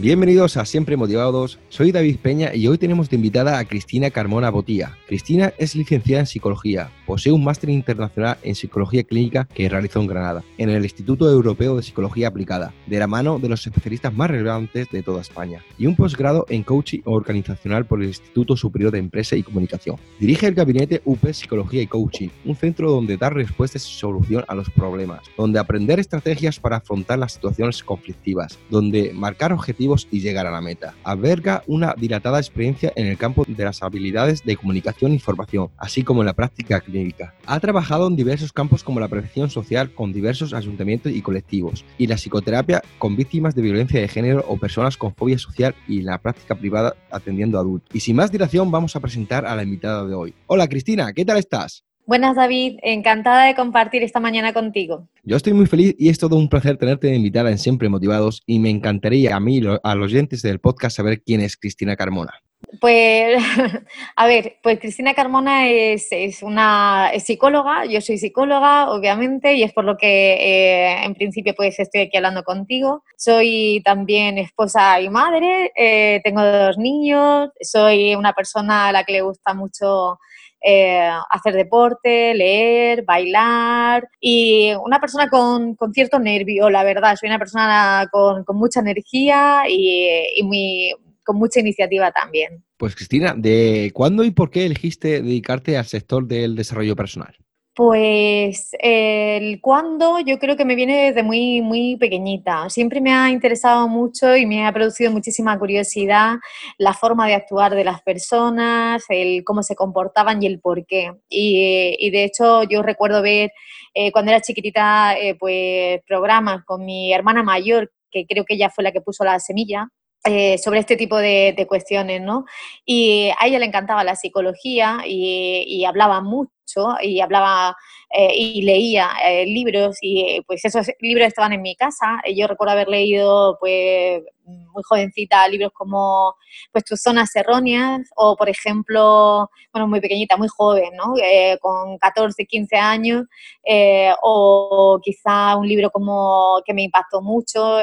Bienvenidos a Siempre Motivados, soy David Peña y hoy tenemos de invitada a Cristina Carmona Botía. Cristina es licenciada en Psicología, posee un máster internacional en Psicología Clínica que realizó en Granada, en el Instituto Europeo de Psicología Aplicada, de la mano de los especialistas más relevantes de toda España, y un posgrado en Coaching Organizacional por el Instituto Superior de Empresa y Comunicación. Dirige el gabinete UP Psicología y Coaching, un centro donde dar respuestas y solución a los problemas, donde aprender estrategias para afrontar las situaciones conflictivas, donde marcar objetivos y llegar a la meta. Alberga una dilatada experiencia en el campo de las habilidades de comunicación e información, así como en la práctica clínica. Ha trabajado en diversos campos como la prevención social con diversos ayuntamientos y colectivos, y la psicoterapia con víctimas de violencia de género o personas con fobia social y la práctica privada atendiendo a adultos. Y sin más dilación vamos a presentar a la invitada de hoy. Hola Cristina, ¿qué tal estás? Buenas David, encantada de compartir esta mañana contigo. Yo estoy muy feliz y es todo un placer tenerte invitada en Siempre Motivados y me encantaría a mí, a los oyentes del podcast, saber quién es Cristina Carmona. Pues, a ver, pues Cristina Carmona es, una psicóloga, yo soy psicóloga, obviamente, y es por lo que eh, en principio pues estoy aquí hablando contigo. Soy también esposa y madre, eh, tengo dos niños, soy una persona a la que le gusta mucho eh, hacer deporte, leer, bailar y una persona con, cierto nervio, la verdad. Soy una persona con, mucha energía y, muy, con mucha iniciativa también. Pues Cristina, ¿de cuándo y por qué elegiste dedicarte al sector del desarrollo personal? Pues el cuándo yo creo que me viene desde muy, muy pequeñita. Siempre me ha interesado mucho y me ha producido muchísima curiosidad la forma de actuar de las personas, el cómo se comportaban y el por qué. Y, de hecho yo recuerdo ver eh, cuando era chiquitita eh, pues programas con mi hermana mayor, que creo que ella fue la que puso la semilla, eh, sobre este tipo de, cuestiones, ¿no? Y a ella le encantaba la psicología y, y hablaba mucho y hablaba eh, y leía eh, libros y eh, pues esos libros estaban en mi casa. Yo recuerdo haber leído pues muy jovencita libros como pues tus zonas erróneas o por ejemplo, bueno, muy pequeñita, muy joven, ¿no? con 14, 15 años o quizá un libro como que me impactó mucho,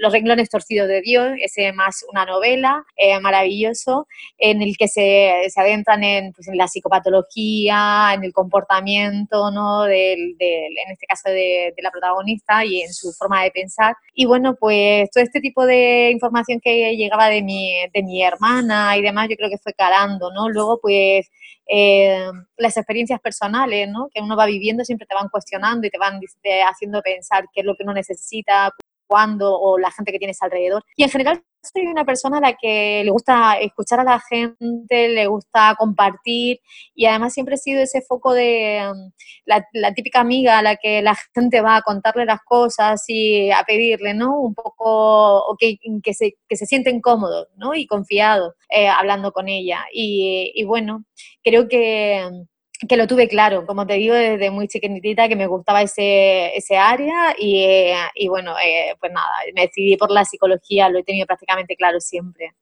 Los renglones torcidos de Dios, ese más una novela maravilloso en el que se, se adentran en, pues, en la psicopatología en el comportamiento, ¿no? Del, en este caso de, la protagonista y en su forma de pensar. Y bueno, pues todo este tipo de información que llegaba de mi, de mi hermana y demás, yo creo que fue calando, ¿no? Luego, pues, eh, las experiencias personales, ¿no? Que uno va viviendo siempre te van cuestionando y te van haciendo pensar qué es lo que uno necesita, cuándo o la gente que tienes alrededor. Y en general soy una persona a la que le gusta escuchar a la gente, le gusta compartir y además siempre he sido ese foco de um, la, típica amiga a la que la gente va a contarle las cosas y a pedirle, ¿no? Un poco, que, que, se, que se sienten cómodos, ¿no? Y confiados eh, hablando con ella. Y, y bueno, creo que que lo tuve claro, como te digo, desde muy chiquitita que me gustaba ese, ese área y, eh, y bueno, eh, pues nada, me decidí por la psicología, lo he tenido prácticamente claro siempre.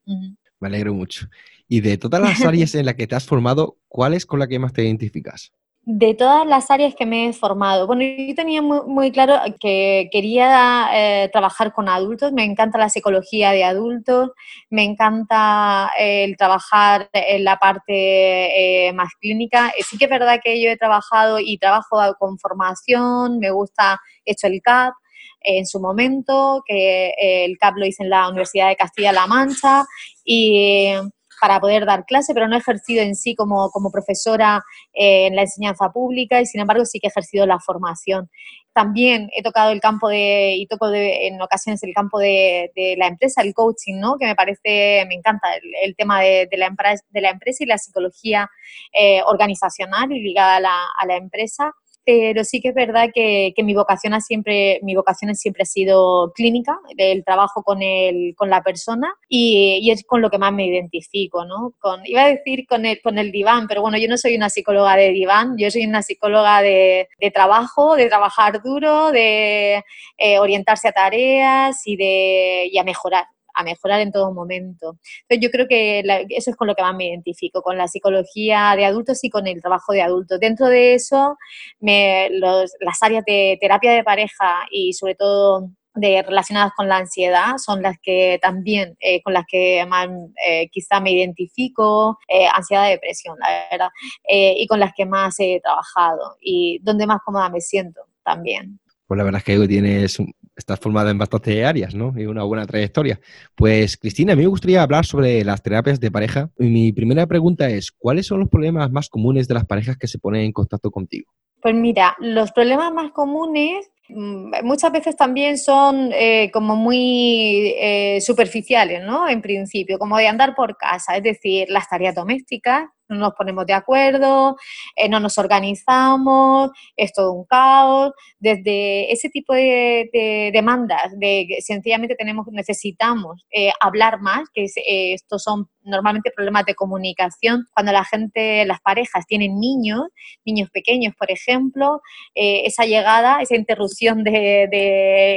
Me alegro mucho. Y de todas las áreas en las que te has formado, ¿cuál es con la que más te identificas? De todas las áreas que me he formado, bueno, yo tenía muy, claro que quería eh, trabajar con adultos, me encanta la psicología de adultos, me encanta el trabajar en la parte eh, más clínica. Eh, sí que es verdad que yo he trabajado y trabajo con formación, me gusta, he hecho el CAP, en su momento, que el CAP lo hice en la Universidad de Castilla-La Mancha. Y para poder dar clase, pero no he ejercido en sí como, como profesora eh, en la enseñanza pública y sin embargo sí que he ejercido la formación. También he tocado el campo de, y toco de, en ocasiones el campo de, la empresa, el coaching, ¿no? que me parece, me encanta el, tema de, la empresa, de la empresa y la psicología eh, organizacional y ligada a la, a la empresa pero sí que es verdad que, que mi, vocación ha siempre, mi vocación siempre ha sido clínica, el trabajo con, el, con la persona y, y, es con lo que más me identifico, ¿no? Con, iba a decir con el, con el diván, pero bueno, yo no soy una psicóloga de diván, yo soy una psicóloga de, de trabajo, de trabajar duro, de eh, orientarse a tareas y, de, y a mejorar a mejorar en todo momento. Entonces yo creo que eso es con lo que más me identifico, con la psicología de adultos y con el trabajo de adultos. Dentro de eso, me, las áreas de terapia de pareja y sobre todo de relacionadas con la ansiedad son las que también eh, con las que más eh, quizá me identifico eh, ansiedad depresión la verdad eh, y con las que más he trabajado y donde más cómoda me siento también pues la verdad es que tienes estás formada en bastantes áreas, ¿no? Y una buena trayectoria. Pues, Cristina, a mí me gustaría hablar sobre las terapias de pareja. Y mi primera pregunta es, ¿cuáles son los problemas más comunes de las parejas que se ponen en contacto contigo? Pues mira, los problemas más comunes mm, muchas veces también son eh, como muy eh, superficiales, ¿no? En principio, como de andar por casa, es decir, las tareas domésticas, no nos ponemos de acuerdo, eh, no nos organizamos, es todo un caos. Desde ese tipo de, de demandas, de que sencillamente tenemos, necesitamos eh, hablar más, que es, eh, estos son normalmente problemas de comunicación, cuando la gente, las parejas tienen niños, niños pequeños, por ejemplo, eh, esa llegada, esa interrupción de,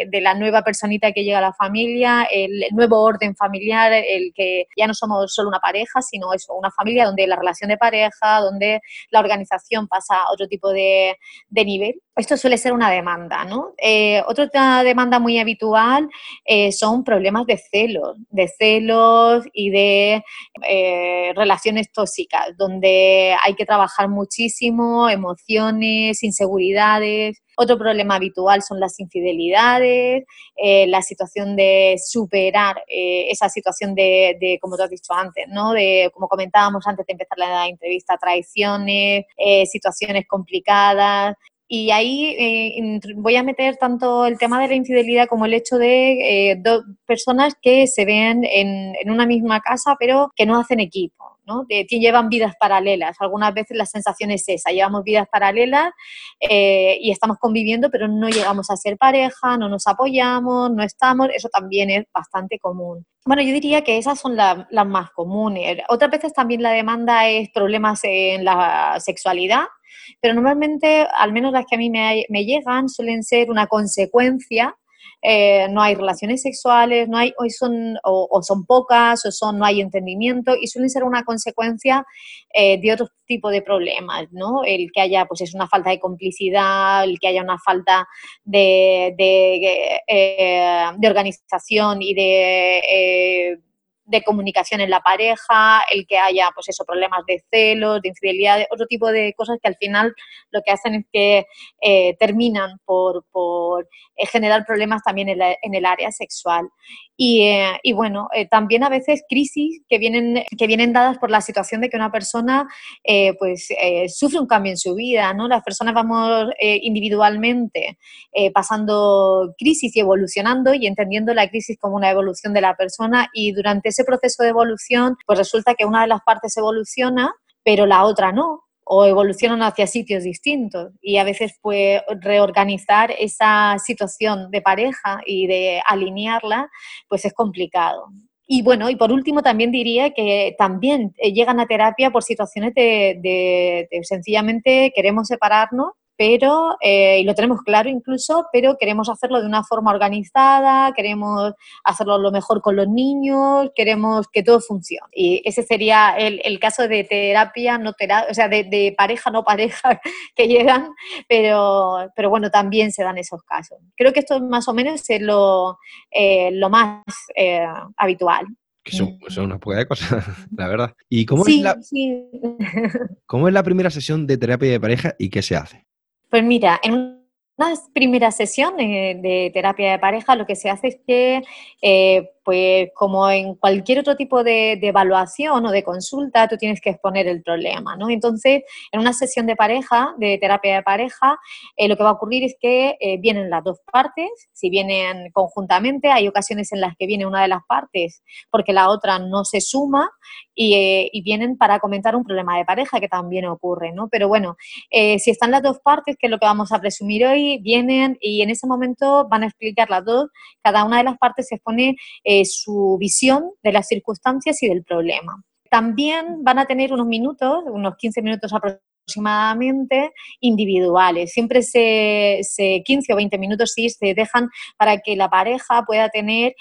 de, la nueva personita que llega a la familia, el, el, nuevo orden familiar, el que ya no somos solo una pareja, sino eso, una familia donde la relación de pareja, donde la organización pasa a otro tipo de, de nivel. Esto suele ser una demanda, ¿no? Eh, otra demanda muy habitual eh, son problemas de celos, de celos y de eh, relaciones tóxicas, donde hay que trabajar muchísimo, emociones, inseguridades. Otro problema habitual son las infidelidades, eh, la situación de superar eh, esa situación de, de, como tú has dicho antes, ¿no? De, como comentábamos antes de empezar la entrevista, traiciones, situaciones complicadas, y ahí eh, voy a meter tanto el tema de la infidelidad como el hecho de eh, dos personas que se ven en, en, una misma casa pero que no hacen equipo, ¿no? Que llevan vidas paralelas. Algunas veces la sensación es esa, llevamos vidas paralelas eh, y estamos conviviendo pero no llegamos a ser pareja, no nos apoyamos, no estamos, eso también es bastante común. Bueno, yo diría que esas son la, las más comunes. Otras veces también la demanda es problemas en la sexualidad, pero normalmente, al menos las que a mí me, me llegan, suelen ser una consecuencia eh, no hay relaciones sexuales, no hay, hoy son, o, o, son pocas, o son, no hay entendimiento, y suelen ser una consecuencia eh, de otro tipo de problemas, ¿no? El que haya, pues es una falta de complicidad, el que haya una falta de, de, eh, de organización y de de comunicación en la pareja, el que haya, pues eso, problemas de celos, de infidelidad, otro tipo de cosas que al final lo que hacen es que eh, terminan por, eh, generar problemas también en, el área sexual. Y, eh, y bueno, también a veces crisis que vienen, que vienen dadas por la situación de que una persona pues sufre un cambio en su vida, ¿no? Las personas vamos individualmente pasando crisis y evolucionando y entendiendo la crisis como una evolución de la persona y durante ese proceso de evolución pues resulta que una de las partes evoluciona pero la otra no, o evolucionan hacia sitios distintos y a veces pues reorganizar esa situación de pareja y de alinearla pues es complicado. Y bueno, y por último también diría que también llegan a terapia por situaciones de sencillamente queremos separarnos pero, eh, y lo tenemos claro incluso, pero queremos hacerlo de una forma organizada, queremos hacerlo lo mejor con los niños, queremos que todo funcione. Y ese sería el, el caso de terapia, no terapia, o sea, de, de, pareja, no pareja que llegan, pero, pero bueno, también se dan esos casos. Creo que esto más o menos es lo, eh, lo más eh, habitual. Que son, son, una poca de cosas, la verdad. ¿Y cómo, sí, es la, sí. cómo es la primera sesión de terapia de pareja y qué se hace? Pues mira, en una primera sesión de, de, terapia de pareja lo que se hace es que eh, pues como en cualquier otro tipo de, evaluación o de consulta, tú tienes que exponer el problema, ¿no? Entonces, en una sesión de pareja, de terapia de pareja, eh, lo que va a ocurrir es que eh, vienen las dos partes, si vienen conjuntamente, hay ocasiones en las que viene una de las partes porque la otra no se suma y, eh, y vienen para comentar un problema de pareja que también ocurre, ¿no? Pero bueno, si están las dos partes, que es lo que vamos a presumir hoy, vienen y en ese momento van a explicar las dos, cada una de las partes se expone su visión de las circunstancias y del problema. También van a tener unos minutos, unos 15 minutos aproximadamente individuales. Siempre se, 15 o 20 minutos se dejan para que la pareja pueda tener,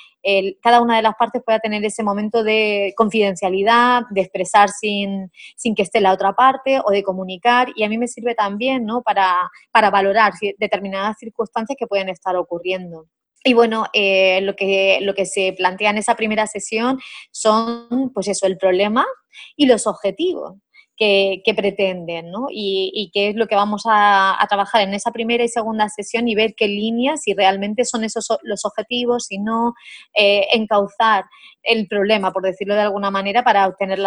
cada una de las partes pueda tener ese momento de confidencialidad, de expresar sin, sin que esté la otra parte o de comunicar. Y a mí me sirve también ¿no? para, para valorar determinadas circunstancias que pueden estar ocurriendo. Y bueno, eh, lo, que, lo que se plantea en esa primera sesión son, pues eso, el problema y los objetivos que, pretenden, ¿no? Y, qué es lo que vamos a, trabajar en esa primera y segunda sesión y ver qué líneas, si realmente son esos los objetivos, si no, eh, encauzar el problema, por decirlo de alguna manera, para obtener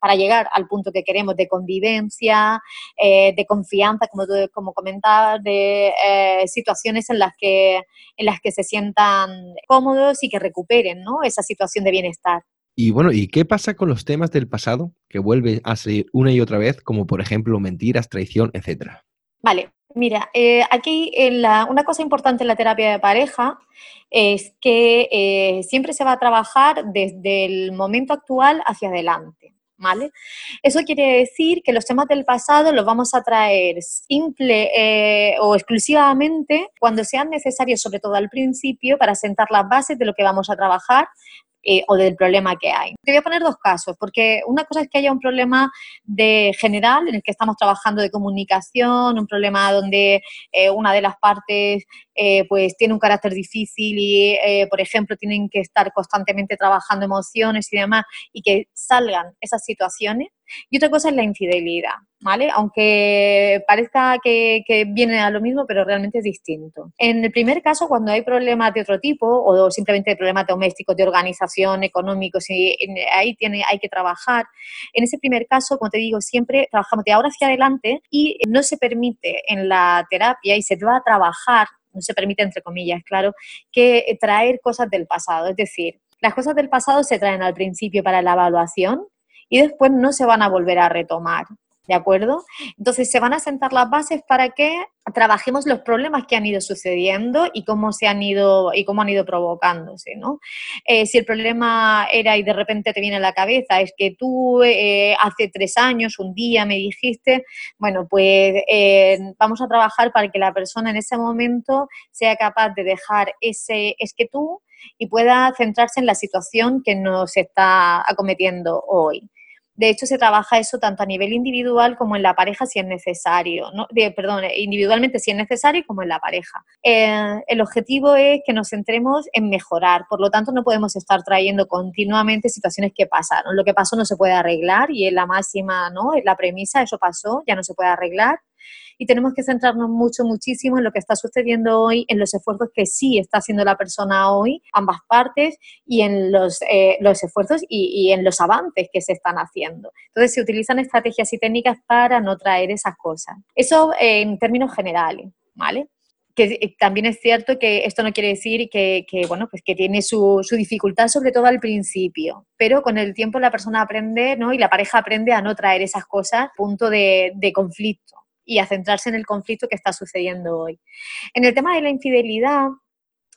para llegar al punto que queremos de convivencia, eh, de confianza, como tú como comentabas, de eh, situaciones en las que en las que se sientan cómodos y que recuperen ¿no? esa situación de bienestar. Y bueno, ¿y qué pasa con los temas del pasado que vuelven a salir una y otra vez, como por ejemplo mentiras, traición, etcétera? Vale, mira, eh, aquí una cosa importante en la terapia de pareja es que eh, siempre se va a trabajar desde el momento actual hacia adelante. ¿Vale? Eso quiere decir que los temas del pasado los vamos a traer simple eh, o exclusivamente cuando sean necesarios, sobre todo al principio, para sentar las bases de lo que vamos a trabajar eh, o del problema que hay. Te voy a poner dos casos, porque una cosa es que haya un problema de general en el que estamos trabajando de comunicación, un problema donde eh, una de las partes eh, pues tiene un carácter difícil y, por ejemplo, tienen que estar constantemente trabajando emociones y demás, y que salgan esas situaciones. Y otra cosa es la infidelidad, ¿vale? Aunque parezca que, viene a lo mismo, pero realmente es distinto. En el primer caso, cuando hay problemas de otro tipo o simplemente problemas domésticos, de organización, económicos, y ahí tiene, hay que trabajar. En ese primer caso, como te digo, siempre trabajamos de ahora hacia adelante y no se permite en la terapia y se va a trabajar no se permite, entre comillas, claro, que traer cosas del pasado. Es decir, las cosas del pasado se traen al principio para la evaluación y después no se van a volver a retomar. ¿De acuerdo? Entonces se van a sentar las bases para que trabajemos los problemas que han ido sucediendo y cómo se han ido y cómo han ido provocándose, ¿no? Eh, si el problema era y de repente te viene a la cabeza es que tú eh, hace tres años un día me dijiste, bueno, pues eh, vamos a trabajar para que la persona en ese momento sea capaz de dejar ese es que tú y pueda centrarse en la situación que nos está acometiendo hoy. De hecho, se trabaja eso tanto a nivel individual como en la pareja si es necesario, ¿no? perdón, individualmente si es necesario como en la pareja. Eh, el objetivo es que nos centremos en mejorar, por lo tanto no podemos estar trayendo continuamente situaciones que pasaron. Lo que pasó no se puede arreglar y es la máxima, ¿no? La premisa, eso pasó, ya no se puede arreglar y tenemos que centrarnos mucho, muchísimo en lo que está sucediendo hoy, en los esfuerzos que sí está haciendo la persona hoy, ambas partes, y en los, eh, los esfuerzos y, en los avances que se están haciendo. Entonces se utilizan estrategias y técnicas para no traer esas cosas. Eso en términos generales, ¿vale? que eh, también es cierto que esto no quiere decir que, bueno, pues que tiene su, dificultad, sobre todo al principio, pero con el tiempo la persona aprende, ¿no? Y la pareja aprende a no traer esas cosas punto de, de conflicto y a centrarse en el conflicto que está sucediendo hoy. En el tema de la infidelidad,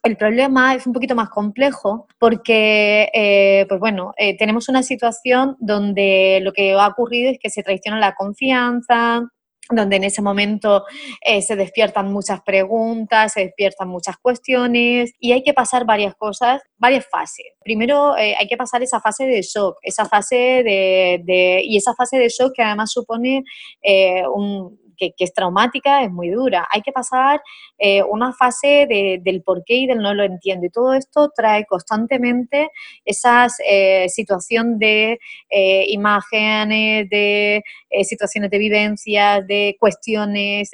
el problema es un poquito más complejo porque, eh, pues bueno, eh, tenemos una situación donde lo que ha ocurrido es que se traiciona la confianza, donde en ese momento eh, se despiertan muchas preguntas, se despiertan muchas cuestiones y hay que pasar varias cosas, varias fases. Primero hay que pasar esa fase de shock, esa fase de, y esa fase de shock que además supone un que, es traumática, es muy dura. Hay que pasar eh, una fase del por qué y del no lo entiendo. Y todo esto trae constantemente esas eh, situación de eh, imágenes, de situaciones de vivencias, de cuestiones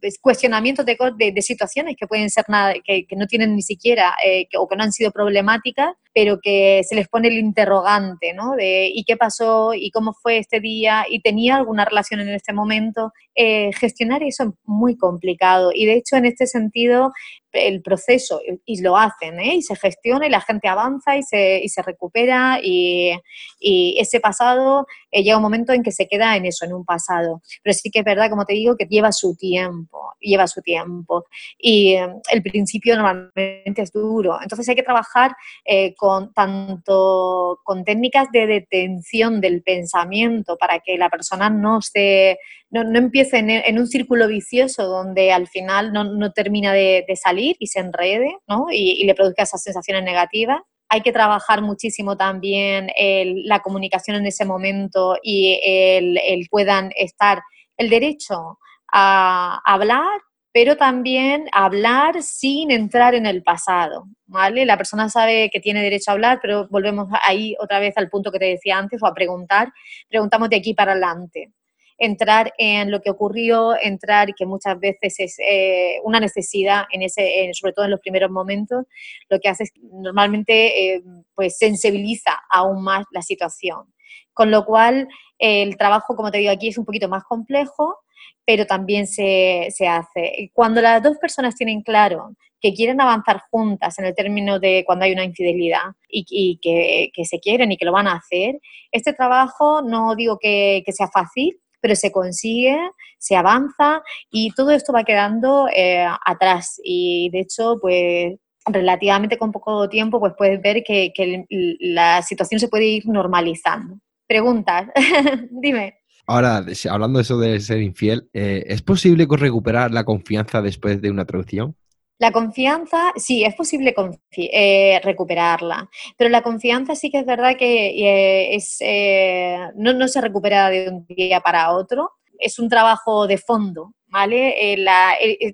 pues, cuestionamientos de, de, situaciones que pueden ser nada, que, no tienen ni siquiera eh, o que no han sido problemáticas, pero que se les pone el interrogante, ¿no? De ¿y qué pasó? ¿y cómo fue este día? ¿y tenía alguna relación en este momento? Eh, gestionar eso es muy complicado y de hecho en este sentido el proceso y lo hacen, ¿eh? y se gestiona y la gente avanza y se, y se recupera y, y, ese pasado eh, llega un momento en que se queda en eso, en un pasado. Pero sí que es verdad, como te digo, que lleva su tiempo, lleva su tiempo. Y eh, el principio normalmente es duro. Entonces hay que trabajar eh, con tanto con técnicas de detención del pensamiento para que la persona no se no, empiece en, un círculo vicioso donde al final no, termina de, salir y se enrede ¿no? y, y le produzca esas sensaciones negativas hay que trabajar muchísimo también la comunicación en ese momento y el, puedan estar el derecho a hablar, pero también hablar sin entrar en el pasado, ¿vale? La persona sabe que tiene derecho a hablar, pero volvemos ahí otra vez al punto que te decía antes o a preguntar, preguntamos de aquí para adelante entrar en lo que ocurrió, entrar que muchas veces es eh, una necesidad, en ese, sobre todo en los primeros momentos, lo que hace es normalmente eh, pues sensibiliza aún más la situación. Con lo cual, el trabajo, como te digo aquí, es un poquito más complejo, pero también se, se hace. Cuando las dos personas tienen claro que quieren avanzar juntas en el término de cuando hay una infidelidad y, que, que, se quieren y que lo van a hacer, este trabajo no digo que, que sea fácil, pero se consigue, se avanza y todo esto va quedando eh, atrás. Y de hecho, pues relativamente con poco tiempo, pues puedes ver que, la situación se puede ir normalizando. Preguntas, dime. Ahora, hablando de eso de ser infiel, eh, ¿es posible recuperar la confianza después de una traición? La confianza, sí, es posible eh, recuperarla, pero la confianza sí que es verdad que eh, es, eh, no, se recupera de un día para otro, es un trabajo de fondo, ¿vale?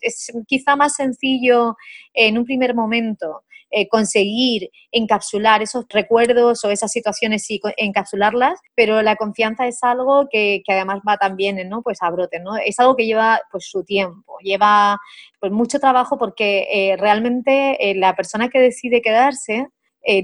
es quizá más sencillo en un primer momento eh, conseguir encapsular esos recuerdos o esas situaciones y encapsularlas, pero la confianza es algo que, además va también ¿no? pues a brote, ¿no? Es algo que lleva pues su tiempo, lleva pues mucho trabajo porque eh, realmente eh, la persona que decide quedarse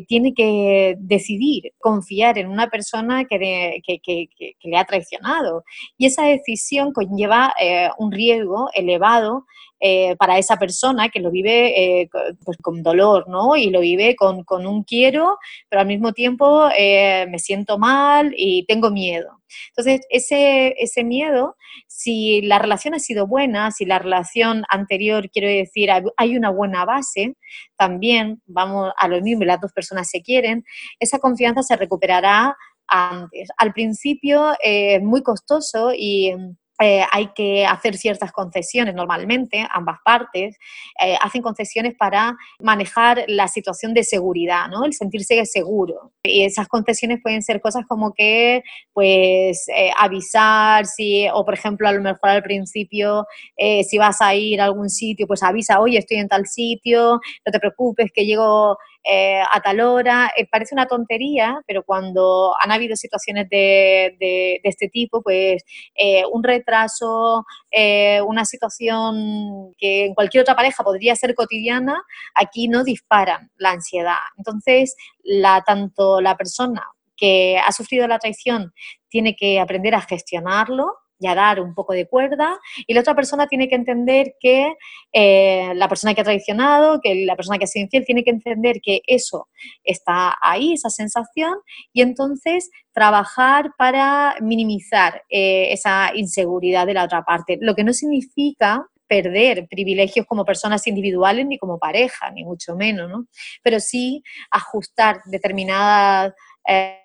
tiene que decidir confiar en una persona que, que, le ha traicionado. Y esa decisión conlleva un riesgo elevado eh, para esa persona que lo vive eh, pues con dolor, ¿no? Y lo vive con, un quiero, pero al mismo tiempo eh, me siento mal y tengo miedo. Entonces, ese, ese miedo, si la relación ha sido buena, si la relación anterior, quiero decir, hay una buena base, también vamos a lo mismo, las dos personas se quieren, esa confianza se recuperará antes. Al principio es muy costoso y eh, hay que hacer ciertas concesiones normalmente, ambas partes eh, hacen concesiones para manejar la situación de seguridad, ¿no? el sentirse seguro. Y esas concesiones pueden ser cosas como que, pues, eh, avisar, si, o por ejemplo, a lo mejor al principio, si vas a ir a algún sitio, pues avisa, oye, estoy en tal sitio, no te preocupes, que llego eh, a tal hora. Eh, parece una tontería, pero cuando han habido situaciones de, de, este tipo, pues eh, un retraso, una situación que en cualquier otra pareja podría ser cotidiana, aquí no disparan la ansiedad. Entonces, la, tanto la persona que ha sufrido la traición tiene que aprender a gestionarlo, y a dar un poco de cuerda, y la otra persona tiene que entender que eh, la persona que ha traicionado, que la persona que ha sido infiel, tiene que entender que eso está ahí, esa sensación, y entonces trabajar para minimizar eh, esa inseguridad de la otra parte, lo que no significa perder privilegios como personas individuales ni como pareja, ni mucho menos, ¿no? Pero sí ajustar determinadas... Eh,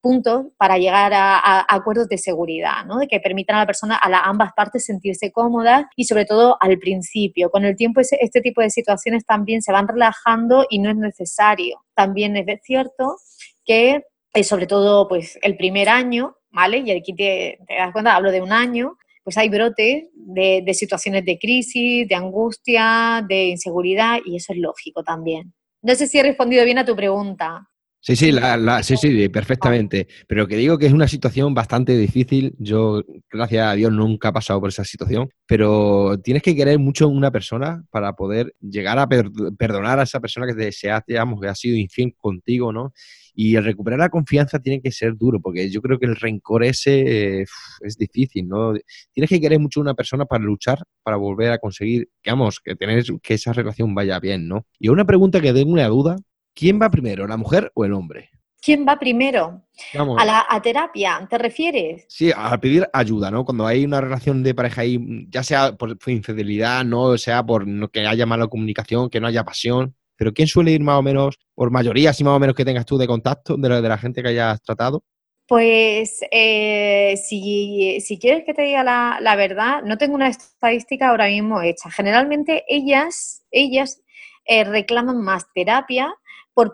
puntos para llegar a, acuerdos de seguridad, ¿no? que permitan a la persona, a ambas partes sentirse cómodas y sobre todo al principio. Con el tiempo este tipo de situaciones también se van relajando y no es necesario. También es cierto que eh, sobre todo pues el primer año, ¿vale? Y aquí te, das cuenta, hablo de un año, pues hay brotes de, de situaciones de crisis, de angustia, de inseguridad y eso es lógico también. No sé si he respondido bien a tu pregunta. Sí, sí, perfectamente. Pero que digo que es una situación bastante difícil. Yo, gracias a Dios, nunca he pasado por esa situación. Pero tienes que querer mucho a una persona para poder llegar a perdonar a esa persona que te digamos, que ha sido infiel contigo, ¿no? Y el recuperar la confianza tiene que ser duro, porque yo creo que el rencor ese es difícil, ¿no? Tienes que querer mucho a una persona para luchar, para volver a conseguir, digamos, que tener que esa relación vaya bien, ¿no? Y una pregunta que tengo una duda, ¿quién va primero, la mujer o el hombre? ¿Quién va primero? ¿A la terapia? ¿Te refieres? Sí, a pedir ayuda, ¿no? Cuando hay una relación de pareja ahí, ya sea por, infidelidad, no sea por que haya mala comunicación, que no haya pasión, pero ¿quién suele ir más o menos, por mayoría, si más o menos que tengas tú de contacto de la, de la gente que hayas tratado? Pues eh, si, quieres que te diga la, verdad, no tengo una estadística ahora mismo hecha. Generalmente ellas, ellas eh, reclaman más terapia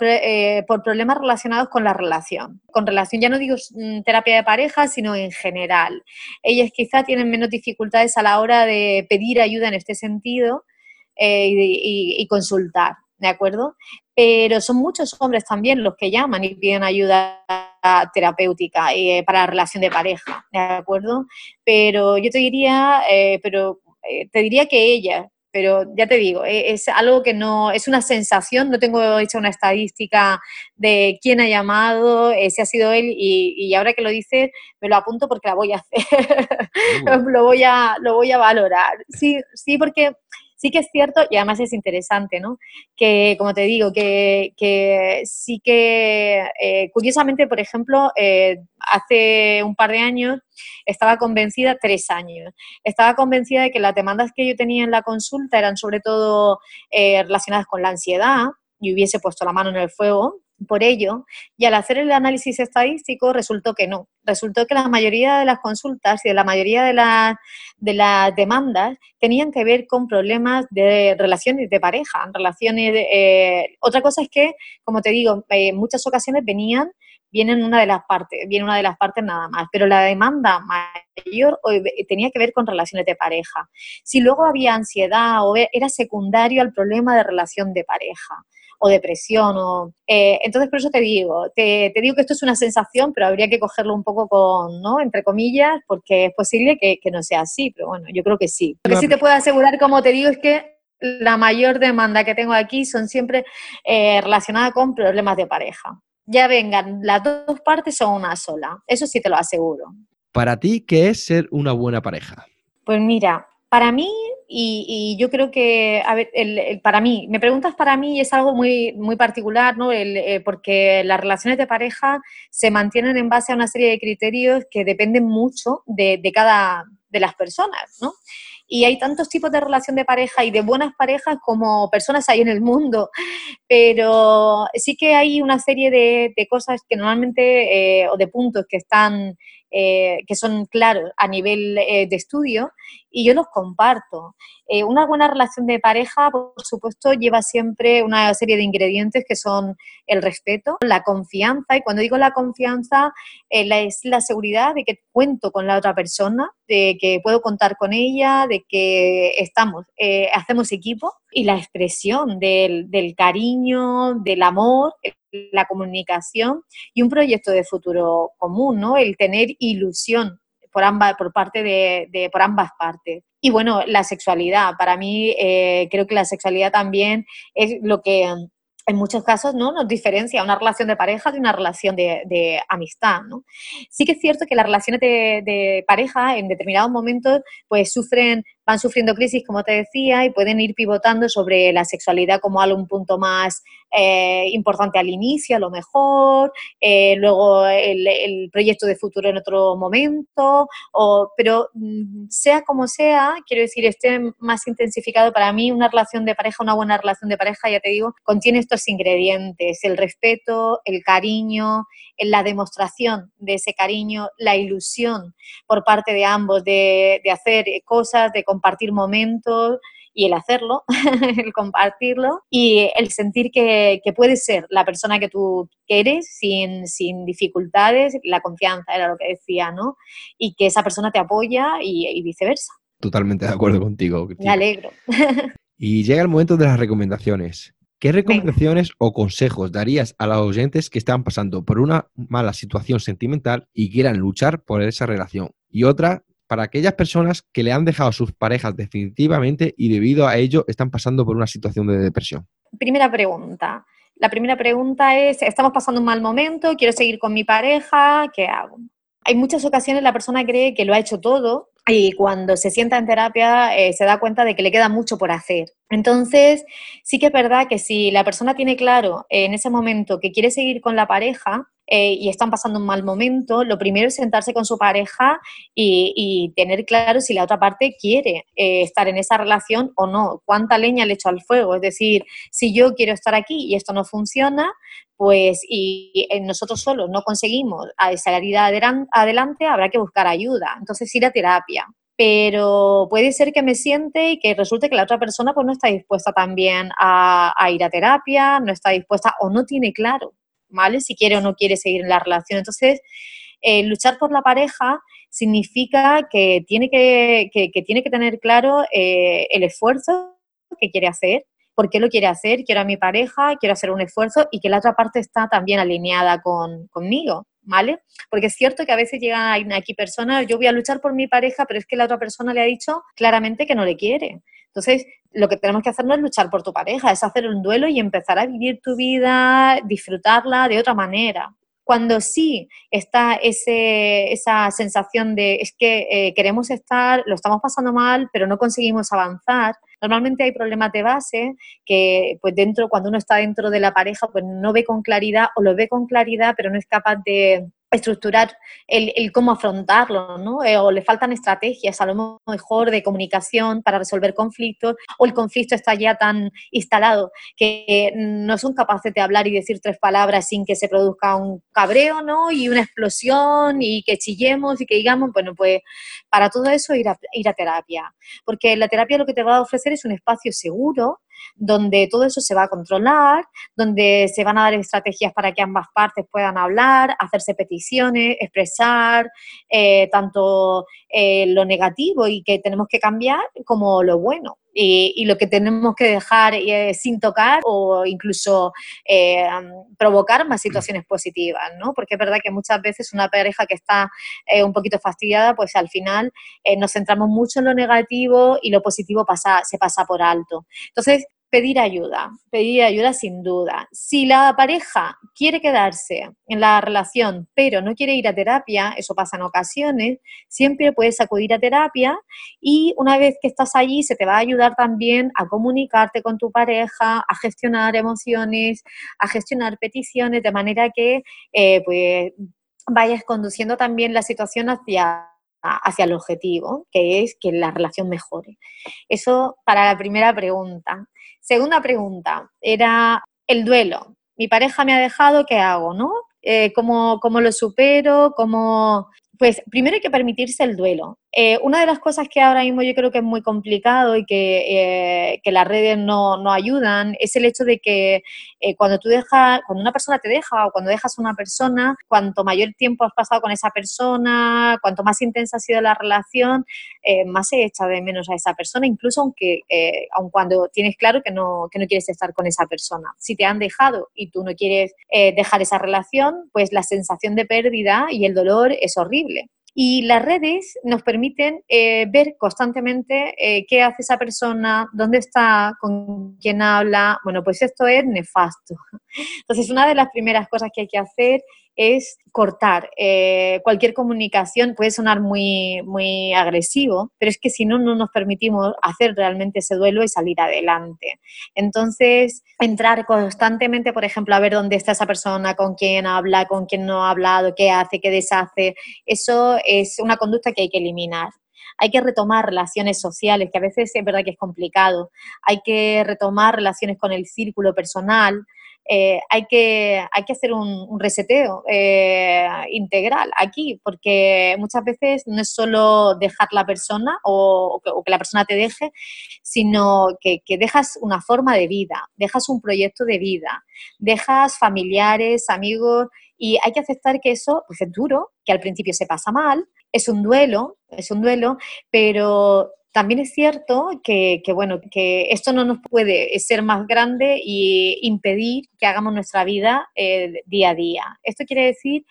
eh, por, problemas relacionados con la relación. Con relación, ya no digo mm, terapia de pareja, sino en general. Ellas quizá tienen menos dificultades a la hora de pedir ayuda en este sentido y consultar. ¿de acuerdo? Pero son muchos hombres también los que llaman y piden ayuda terapéutica eh, para la relación de pareja, ¿de acuerdo? Pero yo te diría, eh, pero eh, te diría que ella, pero ya te digo, es algo que no, es una sensación, no tengo hecha una estadística de quién ha llamado, si ha sido él, y, ahora que lo dices, me lo apunto porque la voy a hacer, lo, voy a, lo voy a valorar. Sí, sí, porque Sí que es cierto, y además es interesante, ¿no? Que, como te digo, que, sí que, eh, curiosamente, por ejemplo, eh, hace un par de años estaba convencida, tres años, estaba convencida de que las demandas que yo tenía en la consulta eran sobre todo eh, relacionadas con la ansiedad y hubiese puesto la mano en el fuego por ello, y al hacer el análisis estadístico resultó que no. Resultó que la mayoría de las consultas y de la mayoría de, de las demandas tenían que ver con problemas de relaciones de pareja, relaciones eh, otra cosa es que, como te digo, en muchas ocasiones venían vienen una de las partes, viene una de las partes nada más, pero la demanda mayor tenía que ver con relaciones de pareja. Si luego había ansiedad o era secundario al problema de relación de pareja o depresión. O, eh, entonces, por eso te digo, te, digo que esto es una sensación, pero habría que cogerlo un poco con, ¿no? Entre comillas, porque es posible que, no sea así, pero bueno, yo creo que sí. Lo que sí te puedo asegurar, como te digo, es que la mayor demanda que tengo aquí son siempre eh, relacionadas con problemas de pareja. Ya vengan las dos partes o una sola. Eso sí te lo aseguro. Para ti, ¿qué es ser una buena pareja? Pues mira, para mí, y, yo creo que, a ver, el, para mí, me preguntas para mí y es algo muy, muy particular, ¿no? Eh, porque las relaciones de pareja se mantienen en base a una serie de criterios que dependen mucho de, cada de las personas, ¿no? y hay tantos tipos de relación de pareja y de buenas parejas como personas hay en el mundo, pero sí que hay una serie de, cosas que normalmente, eh, o de puntos que están eh, que son claros a nivel eh, de estudio y yo los comparto. Eh, una buena relación de pareja, por supuesto, lleva siempre una serie de ingredientes que son el respeto, la confianza y cuando digo la confianza es la seguridad de que cuento con la otra persona, de que puedo contar con ella, de que estamos, hacemos equipo y la expresión del, del cariño, del amor, la comunicación y un proyecto de futuro común, ¿no? El tener ilusión por, ambas, por, parte de, por ambas partes. Y bueno, la sexualidad, para mí eh, creo que la sexualidad también es lo que en muchos casos ¿no? nos diferencia una relación de pareja de una relación de, amistad. ¿no? Sí que es cierto que las relaciones de, de, pareja en determinados momentos pues sufren van sufriendo crisis, como te decía, y pueden ir pivotando sobre la sexualidad como algo un punto más eh, importante al inicio, a lo mejor, eh, luego el, proyecto de futuro en otro momento, o, pero mm, sea como sea, quiero decir, esté más intensificado para mí una relación de pareja, una buena relación de pareja, ya te digo, contiene estos ingredientes, el respeto, el cariño, la demostración de ese cariño, la ilusión por parte de ambos de, de hacer cosas, de compartir momentos y el hacerlo, el compartirlo y el sentir que, que puedes ser la persona que tú eres sin, sin, dificultades, la confianza era lo que decía, ¿no? Y que esa persona te apoya y, viceversa. Totalmente de acuerdo contigo. Me alegro. y llega el momento de las recomendaciones. ¿Qué recomendaciones o consejos darías a los oyentes que están pasando por una mala situación sentimental y quieran luchar por esa relación? Y otra, para aquellas personas que le han dejado a sus parejas definitivamente y debido a ello están pasando por una situación de depresión. Primera pregunta. La primera pregunta es, estamos pasando un mal momento, quiero seguir con mi pareja, ¿qué hago? Hay muchas ocasiones la persona cree que lo ha hecho todo y cuando se sienta en terapia eh, se da cuenta de que le queda mucho por hacer. Entonces, sí que es verdad que si la persona tiene claro en ese momento que quiere seguir con la pareja, eh, y están pasando un mal momento, lo primero es sentarse con su pareja y, tener claro si la otra parte quiere eh, estar en esa relación o no, cuánta leña le echo al fuego. Es decir, si yo quiero estar aquí y esto no funciona, pues y nosotros solos no conseguimos salir adelante, habrá que buscar ayuda. Entonces ir a terapia. Pero puede ser que me siente y que resulte que la otra persona pues no está dispuesta también a, ir a terapia, no está dispuesta o no tiene claro, ¿vale? Si quiere o no quiere seguir en la relación. Entonces, eh, luchar por la pareja significa que tiene que, tiene que tener claro eh, el esfuerzo que quiere hacer, por qué lo quiere hacer, quiero a mi pareja, quiero hacer un esfuerzo y que la otra parte está también alineada con, conmigo, ¿vale? Porque es cierto que a veces llegan aquí personas, yo voy a luchar por mi pareja, pero es que la otra persona le ha dicho claramente que no le quiere. Entonces, lo que tenemos que hacer no es luchar por tu pareja, es hacer un duelo y empezar a vivir tu vida, disfrutarla de otra manera. Cuando sí está ese, esa sensación de es que eh, queremos estar, lo estamos pasando mal, pero no conseguimos avanzar, Normalmente hay problemas de base que, pues dentro, cuando uno está dentro de la pareja, pues no ve con claridad o lo ve con claridad, pero no es capaz de, estructurar el, cómo afrontarlo, ¿no? Eh, o le faltan estrategias a lo mejor de comunicación para resolver conflictos, o el conflicto está ya tan instalado que no son capaces de hablar y decir tres palabras sin que se produzca un cabreo, ¿no? Y una explosión y que chillemos y que digamos, bueno, pues para todo eso ir a, ir a terapia, porque la terapia lo que te va a ofrecer es un espacio seguro donde todo eso se va a controlar, donde se van a dar estrategias para que ambas partes puedan hablar, hacerse peticiones, expresar eh, tanto eh, lo negativo y que tenemos que cambiar como lo bueno. Y, lo que tenemos que dejar eh, sin tocar o incluso provocar más situaciones positivas, ¿no? Porque es verdad que muchas veces una pareja que está un poquito fastidiada, pues al final nos centramos mucho en lo negativo y lo positivo pasa, se pasa por alto. Entonces, pedir ayuda, pedir ayuda sin duda. Si la pareja quiere quedarse en la relación, pero no quiere ir a terapia, eso pasa en ocasiones, siempre puedes acudir a terapia y una vez que estás allí se te va a ayudar también a comunicarte con tu pareja, a gestionar emociones, a gestionar peticiones, de manera que eh, pues, vayas conduciendo también la situación hacia hacia el objetivo, que es que la relación mejore. Eso para la primera pregunta. Segunda pregunta, era el duelo. Mi pareja me ha dejado, ¿qué hago? ¿No? Eh, ¿cómo, ¿Cómo lo supero? ¿Cómo, pues primero hay que permitirse el duelo. Eh, una de las cosas que ahora mismo yo creo que es muy complicado y que, eh, las redes no, ayudan es el hecho de que eh, cuando tú dejas, cuando una persona te deja o cuando dejas a una persona, cuanto mayor tiempo has pasado con esa persona, cuanto más intensa ha sido la relación, más se echa de menos a esa persona, incluso aunque aun cuando tienes claro que no, que no quieres estar con esa persona. Si te han dejado y tú no quieres dejar esa relación, pues la sensación de pérdida y el dolor es horrible. Y las redes nos permiten eh, ver constantemente eh, qué hace esa persona, dónde está, con quién habla. Bueno, pues esto es nefasto. Entonces, una de las primeras cosas que hay que hacer es cortar. Eh, cualquier comunicación puede sonar muy, muy agresivo, pero es que si no, no nos permitimos hacer realmente ese duelo y salir adelante. Entonces, entrar constantemente, por ejemplo, a ver dónde está esa persona, con quién habla, con quién no ha hablado, qué hace, qué deshace, eso es una conducta que hay que eliminar hay que retomar relaciones sociales, que a veces es verdad que es complicado, hay que retomar relaciones con el círculo personal, eh, hay, que, hay que hacer un, reseteo eh, integral aquí, porque muchas veces no es solo dejar la persona o, que, la persona te deje, sino que, dejas una forma de vida, dejas un proyecto de vida, dejas familiares, amigos y hay que aceptar que eso pues, es duro, que al principio se pasa mal es un duelo, es un duelo, pero también es cierto que, bueno, que esto no nos puede ser más grande e impedir que hagamos nuestra vida eh, día a día. Esto quiere decir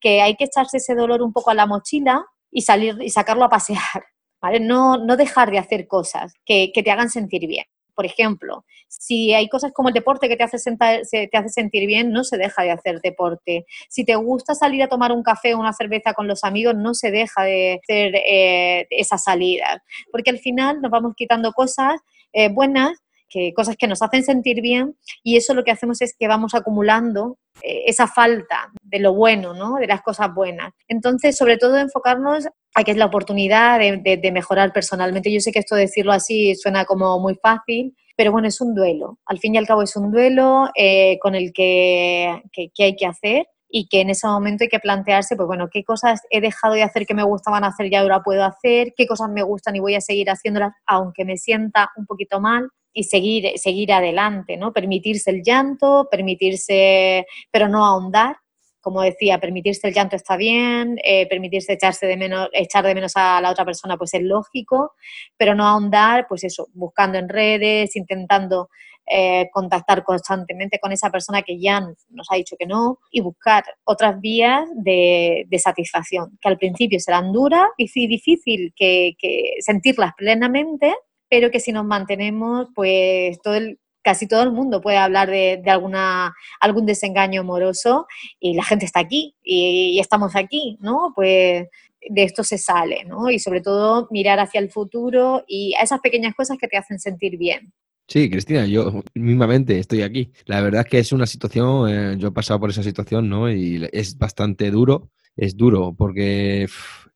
que hay que echarse ese dolor un poco a la mochila y salir y sacarlo a pasear, ¿vale? No, no dejar de hacer cosas que, que te hagan sentir bien. Por ejemplo, si hay cosas como el deporte que te hace, te hace sentir bien, no se deja de hacer deporte. Si te gusta salir a tomar un café o una cerveza con los amigos, no se deja de hacer eh, esa salida. Porque al final nos vamos quitando cosas eh, buenas que, cosas que nos hacen sentir bien y eso lo que hacemos es que vamos acumulando eh, esa falta de lo bueno, ¿no? de las cosas buenas. Entonces, sobre todo enfocarnos a que es la oportunidad de, mejorar personalmente. Yo sé que esto decirlo así suena como muy fácil, pero bueno, es un duelo. Al fin y al cabo es un duelo eh, con el que, que, que hay que hacer y que en ese momento hay que plantearse, pues bueno, qué cosas he dejado de hacer que me gustaban hacer y ahora puedo hacer, qué cosas me gustan y voy a seguir haciéndolas aunque me sienta un poquito mal y seguir, seguir adelante, ¿no? Permitirse el llanto, permitirse, pero no ahondar, como decía, permitirse el llanto está bien, eh, permitirse echarse de menos, echar de menos a la otra persona, pues es lógico, pero no ahondar, pues eso, buscando en redes, intentando eh, contactar constantemente con esa persona que ya nos ha dicho que no y buscar otras vías de, satisfacción, que al principio serán duras y difícil que, que sentirlas plenamente, pero que si nos mantenemos, pues todo el, casi todo el mundo puede hablar de, alguna, algún desengaño amoroso y la gente está aquí y, estamos aquí, ¿no? Pues de esto se sale, ¿no? Y sobre todo mirar hacia el futuro y a esas pequeñas cosas que te hacen sentir bien. Sí, Cristina, yo mismamente estoy aquí. La verdad es que es una situación, eh, yo he pasado por esa situación, ¿no? Y es bastante duro, es duro porque...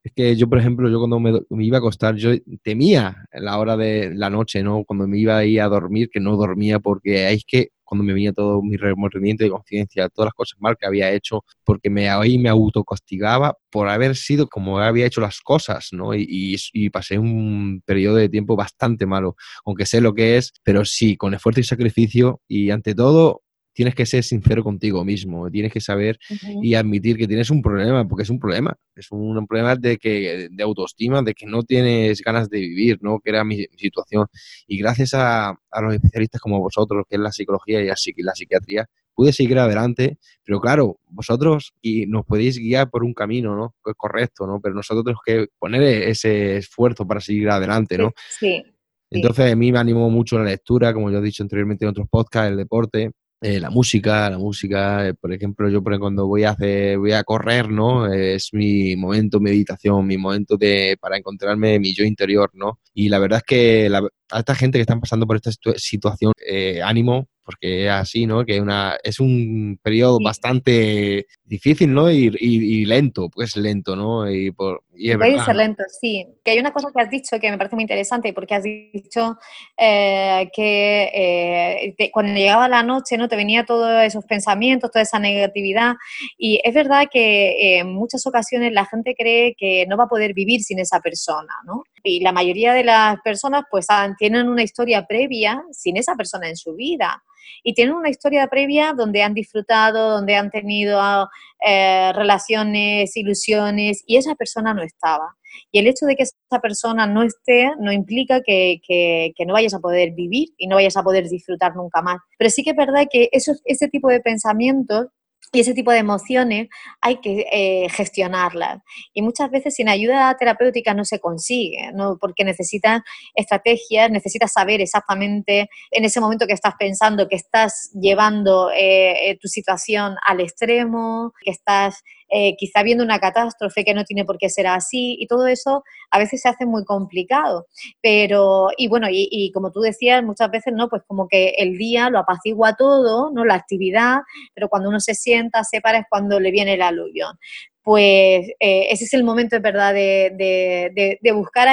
Es que yo, por ejemplo, yo cuando me, iba a acostar, yo temía la hora de la noche, ¿no? Cuando me iba a ir a dormir, que no dormía porque es que cuando me venía todo mi remordimiento de conciencia, todas las cosas mal que había hecho, porque me, ahí me autocastigaba por haber sido como había hecho las cosas, ¿no? Y, y, pasé un periodo de tiempo bastante malo, aunque sé lo que es, pero sí, con esfuerzo y sacrificio y ante todo tienes que ser sincero contigo mismo, tienes que saber y admitir que tienes un problema, porque es un problema, es un, problema de, que, de autoestima, de que no tienes ganas de vivir, ¿no? que era mi, situación. Y gracias a, los especialistas como vosotros, que es la psicología y la, la psiquiatría, pude seguir adelante, pero claro, vosotros y nos podéis guiar por un camino, ¿no? Que es correcto, ¿no? Pero nosotros tenemos que poner ese esfuerzo para seguir adelante, ¿no? Sí. Entonces a mí me animó mucho la lectura, como yo he dicho anteriormente en otros podcasts, el deporte, eh, la música, la música, eh, por ejemplo, yo cuando voy a hacer, voy a correr, ¿no? es mi momento de meditación, mi momento de para encontrarme mi yo interior, ¿no? Y la verdad es que a esta gente que están pasando por esta situación, eh, ánimo, porque es así, ¿no? Que una, es un periodo bastante difícil, ¿no? Y, lento, pues lento, ¿no? Y, por, y Puede ser lento, sí. Que hay una cosa que has dicho que me parece muy interesante, porque has dicho eh, que eh, cuando llegaba la noche, ¿no? Te venía todos esos pensamientos, toda esa negatividad. Y es verdad que en muchas ocasiones la gente cree que no va a poder vivir sin esa persona, ¿no? Y la mayoría de las personas, pues, tienen una historia previa sin esa persona en su vida y tienen una historia previa donde han disfrutado, donde han tenido eh, relaciones, ilusiones y esa persona no estaba. Y el hecho de que esa persona no esté no implica que, que, no vayas a poder vivir y no vayas a poder disfrutar nunca más. Pero sí que es verdad que eso, ese tipo de pensamientos y ese tipo de emociones hay que eh, gestionarlas. Y muchas veces sin ayuda terapéutica no se consigue, ¿no? porque necesitas estrategias, necesitas saber exactamente en ese momento que estás pensando que estás llevando eh, eh, tu situación al extremo, que estás eh, quizá viendo una catástrofe que no tiene por qué ser así y todo eso a veces se hace muy complicado. Pero, y bueno, y, como tú decías, muchas veces, ¿no? Pues como que el día lo apacigua todo, ¿no? La actividad, pero cuando uno se sienta, se para, es cuando le viene el aluvión. Pues eh, ese es el momento, es verdad, de, de, de buscar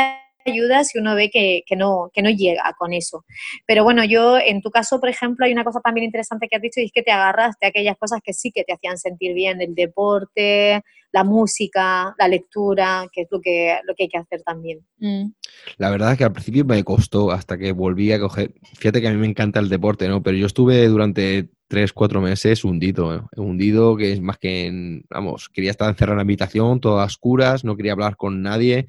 ayuda si uno ve que, no, que no llega con eso. Pero bueno, yo en tu caso, por ejemplo, hay una cosa también interesante que has dicho y es que te agarraste a aquellas cosas que sí que te hacían sentir bien, el deporte, la música, la lectura, que es lo que, lo que hay que hacer también. Mm. La verdad es que al principio me costó hasta que volví a coger, fíjate que a mí me encanta el deporte, ¿no? Pero yo estuve durante tres, cuatro meses hundido, ¿eh? hundido, que es más que, vamos, quería estar encerrado en la habitación, todas oscuras, no quería hablar con nadie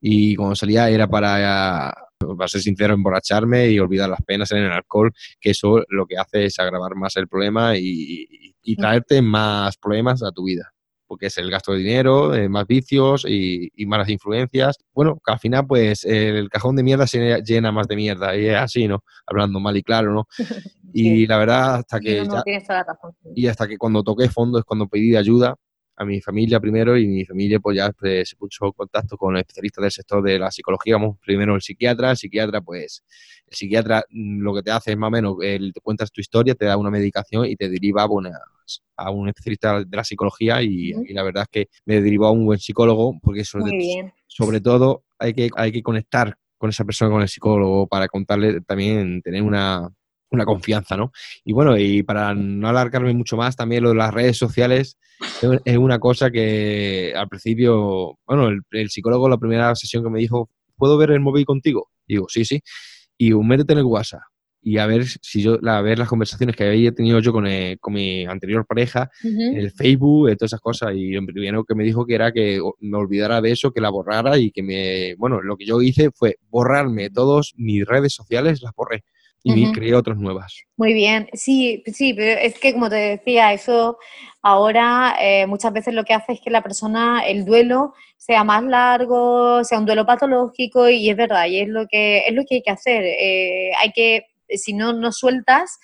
y cuando salía era para, para ser sincero, emborracharme y olvidar las penas en el alcohol, que eso lo que hace es agravar más el problema y, y traerte más problemas a tu vida porque es el gasto de dinero, eh, más vicios y, malas influencias. Bueno, que al final, pues el cajón de mierda se llena más de mierda, y es así, ¿no? Hablando mal y claro, ¿no? Y la verdad, hasta que. y hasta que cuando toqué fondo es cuando pedí ayuda a mi familia primero y mi familia pues ya pues, se puso en contacto con especialistas del sector de la psicología, vamos, primero el psiquiatra, el psiquiatra pues el psiquiatra mm, lo que te hace es más o menos, él te cuentas tu historia, te da una medicación y te deriva a un especialista de la psicología y, la verdad es que me derivó a un buen psicólogo porque sobre, sobre todo hay que, hay que conectar con esa persona, con el psicólogo, para contarle también, tener una, una confianza, ¿no? Y bueno, y para no alargarme mucho más, también lo de las redes sociales es una cosa que al principio, bueno, el, psicólogo la primera sesión que me dijo, ¿puedo ver el móvil contigo? Digo, sí, sí. Y métete en el WhatsApp y a ver si yo, a ver las conversaciones que había tenido yo con, eh, con mi anterior pareja, el Facebook, todas esas cosas. Y lo primero que me dijo que era que me olvidara de eso, que la borrara y que me, bueno, lo que yo hice fue borrarme todas mis redes sociales, las borré y creé otras nuevas. Muy bien, sí, sí, pero es que como te decía, eso ahora eh, muchas veces lo que hace es que la persona, el duelo sea más largo, sea un duelo patológico y es verdad, y es lo que, es lo que hay que hacer. Eh, hay que, si no, no sueltas,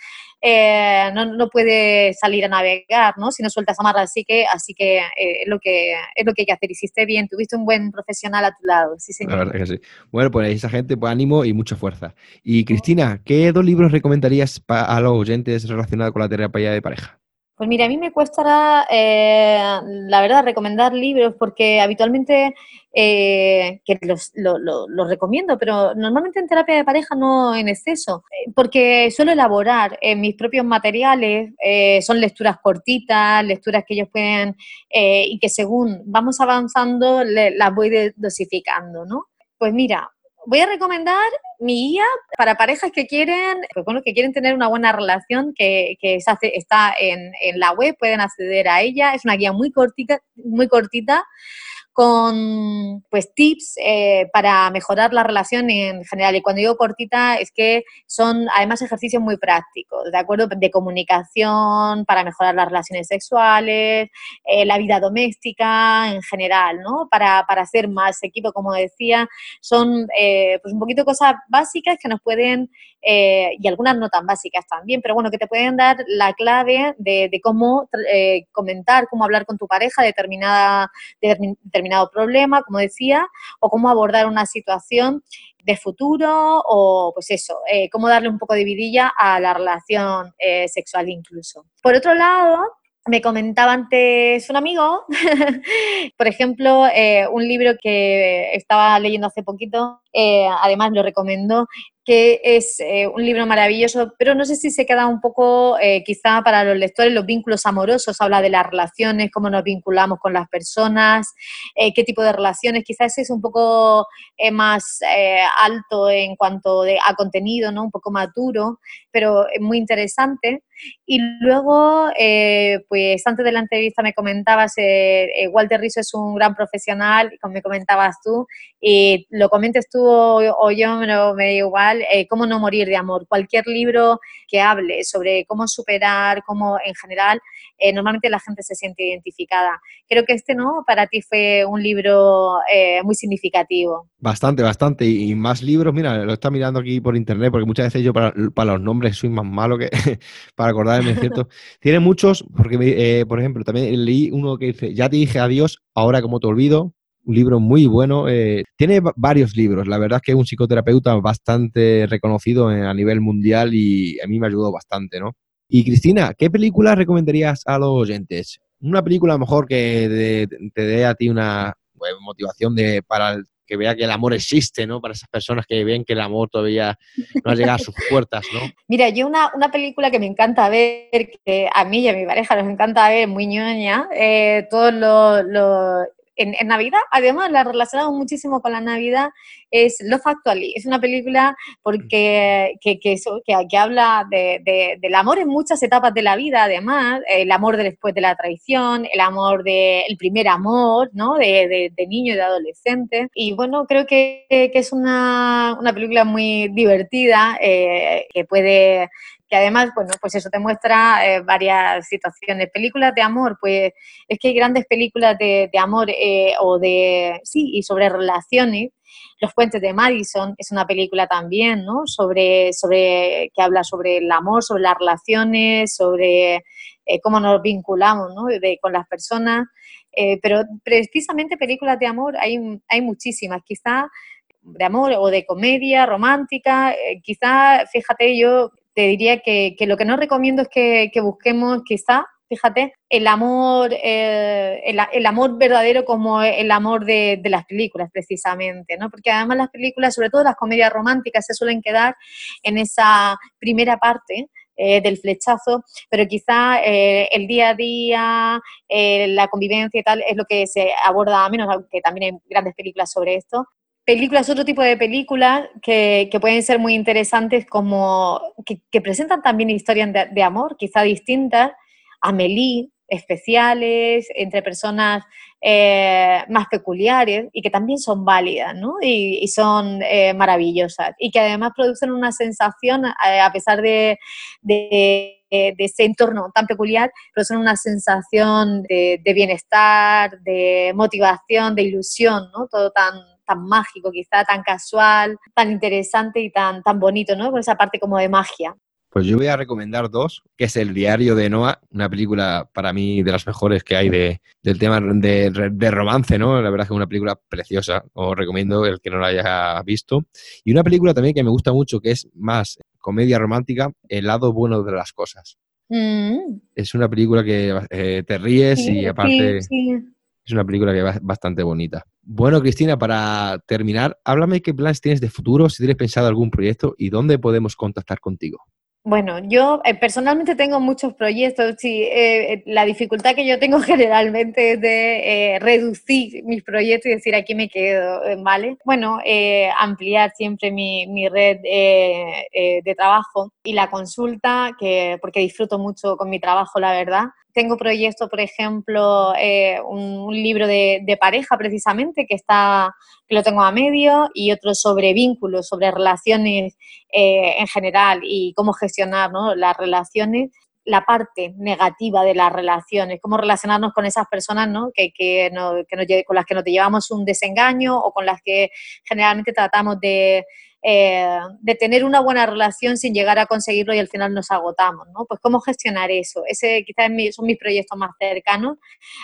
eh, no, no, puede salir a navegar, ¿no? Si no sueltas amarras, así que, así que eh, es, lo que es lo que hay que hacer. Hiciste bien, tuviste un buen profesional a tu lado, sí señor. La verdad que sí. Bueno, pues esa gente, pues ánimo y mucha fuerza. Y Cristina, ¿qué dos libros recomendarías a los oyentes relacionados con la terapia de pareja? Pues mira, a mí me cuesta, eh, la verdad, recomendar libros porque habitualmente eh, que los, lo, recomiendo, pero normalmente en terapia de pareja no en exceso, eh, porque suelo elaborar en mis propios materiales, son lecturas cortitas, lecturas que ellos pueden, y que según vamos avanzando las voy dosificando, ¿no? Pues mira, voy a recomendar mi guía para parejas que quieren, bueno, que quieren tener una buena relación, que, que está en, en, la web, pueden acceder a ella. Es una guía muy cortita, muy cortita con pues tips eh, para mejorar la relación en general. Y cuando digo cortita es que son además ejercicios muy prácticos, ¿de acuerdo? De comunicación, para mejorar las relaciones sexuales, eh, la vida doméstica en general, ¿no? Para, para hacer más equipo, como decía, son eh, pues un poquito cosas básicas que nos pueden, y algunas no tan básicas también, pero bueno, que te pueden dar la clave de, de cómo comentar, cómo hablar con tu pareja determinada, determinada determinado problema, como decía, o cómo abordar una situación de futuro o pues eso, eh, cómo darle un poco de vidilla a la relación eh, sexual incluso. Por otro lado, me comentaba antes un amigo, por ejemplo, eh, un libro que estaba leyendo hace poquito, además lo recomendó, que es eh, un libro maravilloso, pero no sé si se queda un poco, eh, quizá para los lectores, los vínculos amorosos, habla de las relaciones, cómo nos vinculamos con las personas, eh, qué tipo de relaciones, quizás es un poco más alto en cuanto a contenido, ¿no? un poco más duro, pero muy interesante. Y luego, pues antes de la entrevista me comentabas, Walter Rizzo es un gran profesional, como me comentabas tú, y lo comentes tú o, yo, me, me da igual eh, Cómo no morir de amor. Cualquier libro que hable sobre cómo superar, cómo en general, eh, normalmente la gente se siente identificada. Creo que este, ¿no? Para ti fue un libro eh, muy significativo. Bastante, bastante. Y más libros, mira, lo está mirando aquí por internet, porque muchas veces yo para, los nombres soy más malo que para acordarme, ¿cierto? Tiene muchos, porque, por ejemplo, también leí uno que dice, ya te dije adiós, ahora como te olvido, un libro muy bueno. Eh, tiene varios libros. La verdad es que es un psicoterapeuta bastante reconocido a nivel mundial y a mí me ayudó bastante, ¿no? Y Cristina, ¿qué película recomendarías a los oyentes? Una película mejor que te dé a ti una pues, motivación de, para que vea que el amor existe, ¿no? Para esas personas que ven que el amor todavía no ha llegado a sus puertas, ¿no? Mira, yo una, una película que me encanta ver, que a mí y a mi pareja nos encanta ver, muy ñoña, eh, todos los en, Navidad, además la relacionamos muchísimo con la Navidad, es Love Actually. Es una película porque, que, que, que, habla de, del amor en muchas etapas de la vida, además, el amor de después de la traición, el amor del primer amor, ¿no? De, de, niño y de adolescente. Y bueno, creo que, es una, una, película muy divertida, eh, que puede además, bueno, pues eso te muestra eh, varias situaciones. Películas de amor, pues es que hay grandes películas de, amor eh, o de, sí, y sobre relaciones. Los puentes de Madison es una película también, ¿no? Sobre, sobre, que habla sobre el amor, sobre las relaciones, sobre eh, cómo nos vinculamos, ¿no? con las personas. pero precisamente películas de amor hay, hay muchísimas. Quizá de amor o de comedia romántica, quizá, fíjate, yo te diría que, lo que no recomiendo es que, busquemos quizá, fíjate, el amor, eh, el, amor verdadero como el amor de, las películas, precisamente, ¿no? Porque además las películas, sobre todo las comedias románticas, se suelen quedar en esa primera parte, eh, del flechazo, pero quizá eh, el día a día, la convivencia y tal es lo que se aborda menos, aunque también hay grandes películas sobre esto, películas, otro tipo de películas que, pueden ser muy interesantes, como que, presentan también historias de, amor, quizá distintas, Amélie, especiales, entre personas eh, más peculiares y que también son válidas ¿no? y, son eh, maravillosas y que además producen una sensación, eh, a pesar de, de, ese entorno tan peculiar, producen una sensación de, de, bienestar, de motivación, de ilusión, ¿no? todo tan tan mágico, quizá tan casual, tan interesante y tan, tan bonito, ¿no? Con esa parte como de magia. Pues yo voy a recomendar dos, que es El diario de Noah, una película para mí de las mejores que hay de, del tema de, de, romance, ¿no? La verdad es que es una película preciosa, os recomiendo el que no la haya visto. Y una película también que me gusta mucho, que es más comedia romántica, El lado bueno de las cosas. Mm. Es una película que eh, te ríes y aparte es una película que es bastante bonita. Bueno, Cristina, para terminar, háblame qué planes tienes de futuro, si tienes pensado algún proyecto y dónde podemos contactar contigo. Bueno, yo eh, personalmente tengo muchos proyectos y eh, la dificultad que yo tengo generalmente es de eh, reducir mis proyectos y decir aquí me quedo, ¿vale? Bueno, ampliar siempre mi, mi red de trabajo y la consulta, que, porque disfruto mucho con mi trabajo, la verdad tengo proyectos, por ejemplo, eh, un, libro de, pareja precisamente que está que lo tengo a medio y otro sobre vínculos, sobre relaciones eh, en general y cómo gestionar las relaciones la parte negativa de las relaciones, cómo relacionarnos con esas personas ¿no? Que, con las que nos llevamos un desengaño o con las que generalmente tratamos de, eh, de tener una buena relación sin llegar a conseguirlo y al final nos agotamos, ¿no? Pues cómo gestionar eso. Ese quizás son mis proyectos más cercanos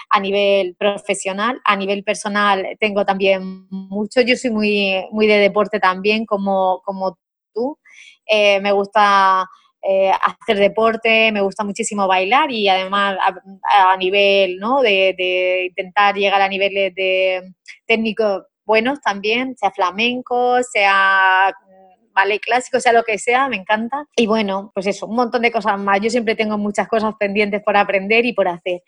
a nivel profesional, a nivel personal tengo también mucho. Yo soy muy, muy de deporte también, como, como tú. Eh, me gusta eh, hacer deporte, me gusta muchísimo bailar y además a, nivel, ¿no? De, de, intentar llegar a niveles de técnicos buenos también, sea flamenco, sea mm, ballet clásico, sea lo que sea, me encanta. Y bueno, pues eso, un montón de cosas más. Yo siempre tengo muchas cosas pendientes por aprender y por hacer.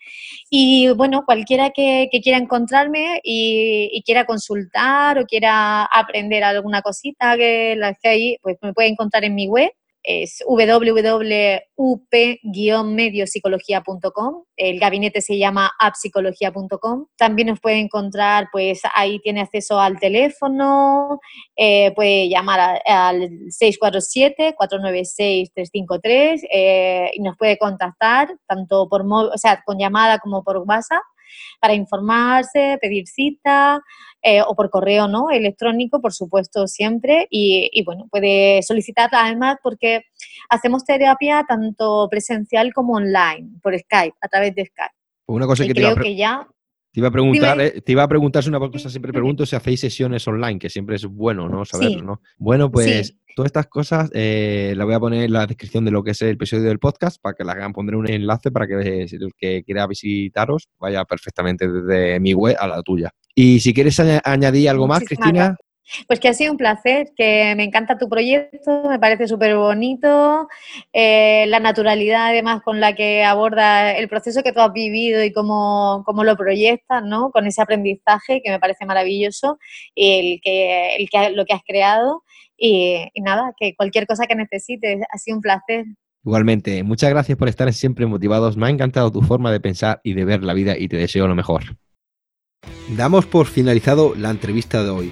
Y bueno, cualquiera que, quiera encontrarme y, quiera consultar o quiera aprender alguna cosita que la que hay, pues me puede encontrar en mi web, es www.up-mediopsicología.com. El gabinete se llama appsicología.com. También nos puede encontrar, pues ahí tiene acceso al teléfono, eh, puede llamar al 647-496-353 eh, y nos puede contactar tanto por o sea, con llamada como por WhatsApp para informarse, pedir cita eh, o por correo no electrónico, por supuesto, siempre. Y, bueno, puede solicitar además porque hacemos terapia tanto presencial como online, por Skype, a través de Skype. Una cosa que creo que ya te iba a preguntar, eh, te iba a preguntar una cosa, siempre pregunto si hacéis sesiones online, que siempre es bueno, ¿no? Saberlo, ¿no? Bueno, pues todas estas cosas eh, las voy a poner en la descripción de lo que es el episodio del podcast para que la hagan, pondré un enlace para que el que quiera visitaros vaya perfectamente desde mi web a la tuya. Y si quieres añadir algo más, Cristina. Pues que ha sido un placer, que me encanta tu proyecto, me parece súper bonito, eh, la naturalidad además con la que aborda el proceso que tú has vivido y cómo, cómo lo proyectas, ¿no? Con ese aprendizaje que me parece maravilloso, y el que, el que, lo que has creado. Y, y nada, que cualquier cosa que necesites, ha sido un placer. Igualmente, muchas gracias por estar siempre motivados. Me ha encantado tu forma de pensar y de ver la vida y te deseo lo mejor. Damos por finalizado la entrevista de hoy.